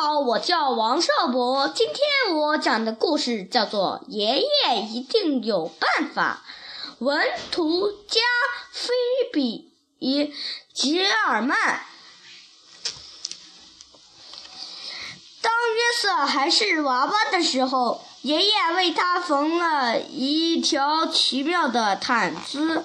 好，我叫王少博。今天我讲的故事叫做《爷爷一定有办法》。文图加菲比吉尔曼。当约瑟还是娃娃的时候，爷爷为他缝了一条奇妙的毯子。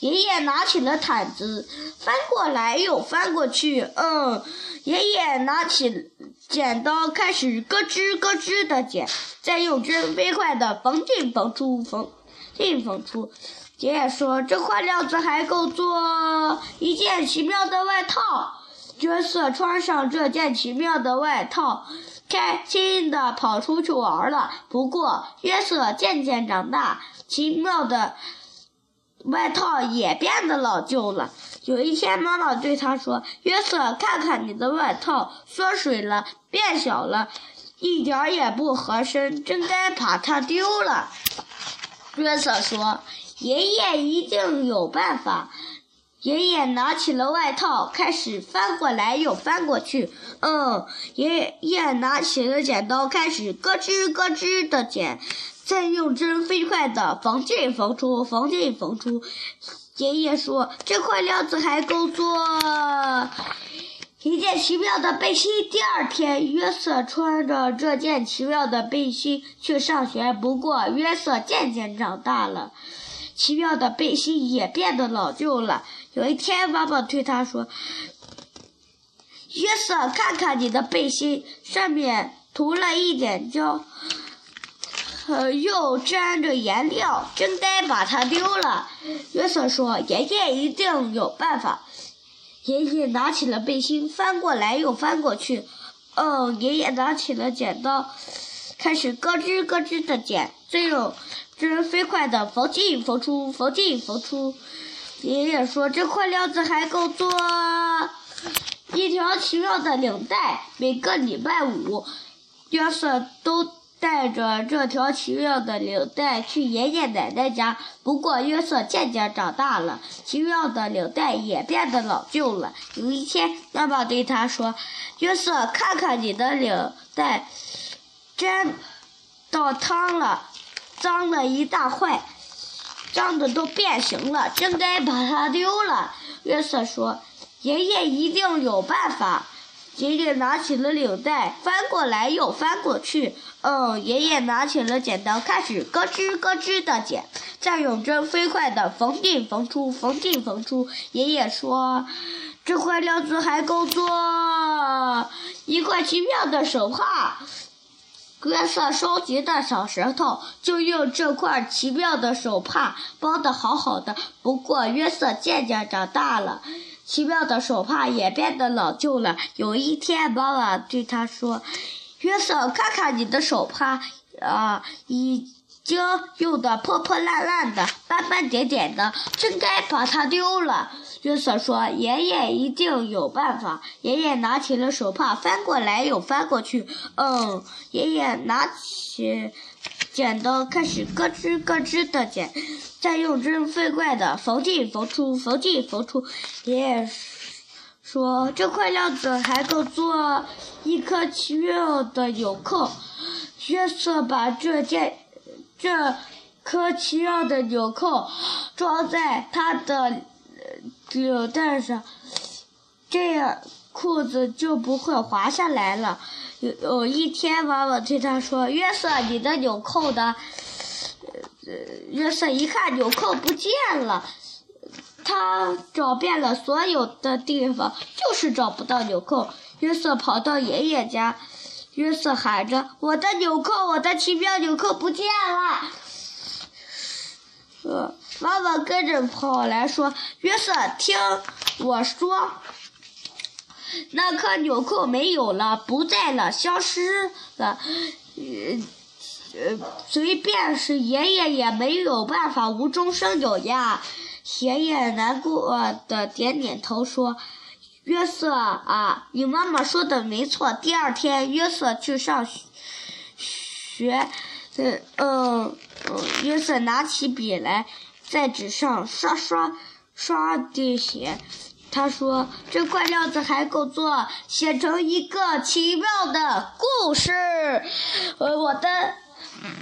爷爷拿起了毯子，翻过来又翻过去。嗯，爷爷拿起剪刀，开始咯吱咯吱的剪，再用针飞快的缝进缝出，缝进缝出。爷爷说：“这块料子还够做一件奇妙的外套。”约瑟穿上这件奇妙的外套，开心的跑出去玩了。不过，约瑟渐渐长大，奇妙的。外套也变得老旧了。有一天，妈妈对他说：“约瑟，看看你的外套，缩水了，变小了，一点也不合身，真该把它丢了。”约瑟说：“爷爷一定有办法。”爷爷拿起了外套，开始翻过来又翻过去。嗯，爷爷拿起了剪刀，开始咯吱咯吱的剪。再用针飞快地缝进缝出，缝进缝出。爷爷说：“这块料子还够做一件奇妙的背心。”第二天，约瑟穿着这件奇妙的背心去上学。不过，约瑟渐渐长大了，奇妙的背心也变得老旧了。有一天，妈妈对他说：“约瑟，看看你的背心，上面涂了一点胶。”呃又沾着颜料，真该把它丢了。约瑟说：“爷爷一定有办法。”爷爷拿起了背心，翻过来又翻过去。哦，爷爷拿起了剪刀，开始咯吱咯吱的剪，最后针飞快的缝进缝出，缝进缝出。爷爷说：“这块料子还够做一条奇妙的领带。”每个礼拜五，约瑟都。带着这条奇妙的领带去爷爷奶奶家。不过约瑟渐渐长大了，奇妙的领带也变得老旧了。有一天，妈妈对他说：“约瑟，看看你的领带，真到汤了，脏了一大块，脏的都变形了，真该把它丢了。”约瑟说：“爷爷一定有办法。”爷爷拿起了领带，翻过来又翻过去。嗯，爷爷拿起了剪刀，开始咯吱咯吱的剪，再用针飞快的缝进缝出，缝进缝出。爷爷说：“这块料子还够做一块奇妙的手帕。”约瑟收集的小石头就用这块奇妙的手帕包的好好的。不过，约瑟渐渐长大了。奇妙的手帕也变得老旧了。有一天，妈妈对他说：“约瑟，看看你的手帕，啊，已经用的破破烂烂的，斑斑点点的，真该把它丢了。”约瑟说：“爷爷一定有办法。”爷爷拿起了手帕，翻过来又翻过去。嗯，爷爷拿起。剪刀开始咯吱咯吱的剪，再用针飞快的缝进缝出，缝进缝出。爷爷说：“这块料子还够做一颗奇妙的纽扣。”约瑟把这件这颗奇妙的纽扣装在他的领带上，这样裤子就不会滑下来了。有有一天，妈妈对他说：“约瑟，你的纽扣的。”约瑟一看纽扣不见了，他找遍了所有的地方，就是找不到纽扣。约瑟跑到爷爷家，约瑟喊着：“我的纽扣，我的奇妙纽扣不见了！”呃，妈妈跟着跑来说：“约瑟，听我说。”那颗纽扣没有了，不在了，消失了。呃，呃随便是爷爷也没有办法无中生有呀。爷爷难过的点点头说：“约瑟啊，你妈妈说的没错。”第二天，约瑟去上学，呃，嗯，约瑟拿起笔来，在纸上刷刷刷地写。他说：“这块料子还够做写成一个奇妙的故事。”呃，我的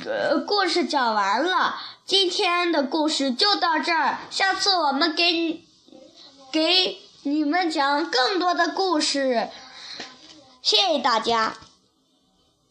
呃故事讲完了。今天的故事就到这儿，下次我们给给你们讲更多的故事，谢谢大家。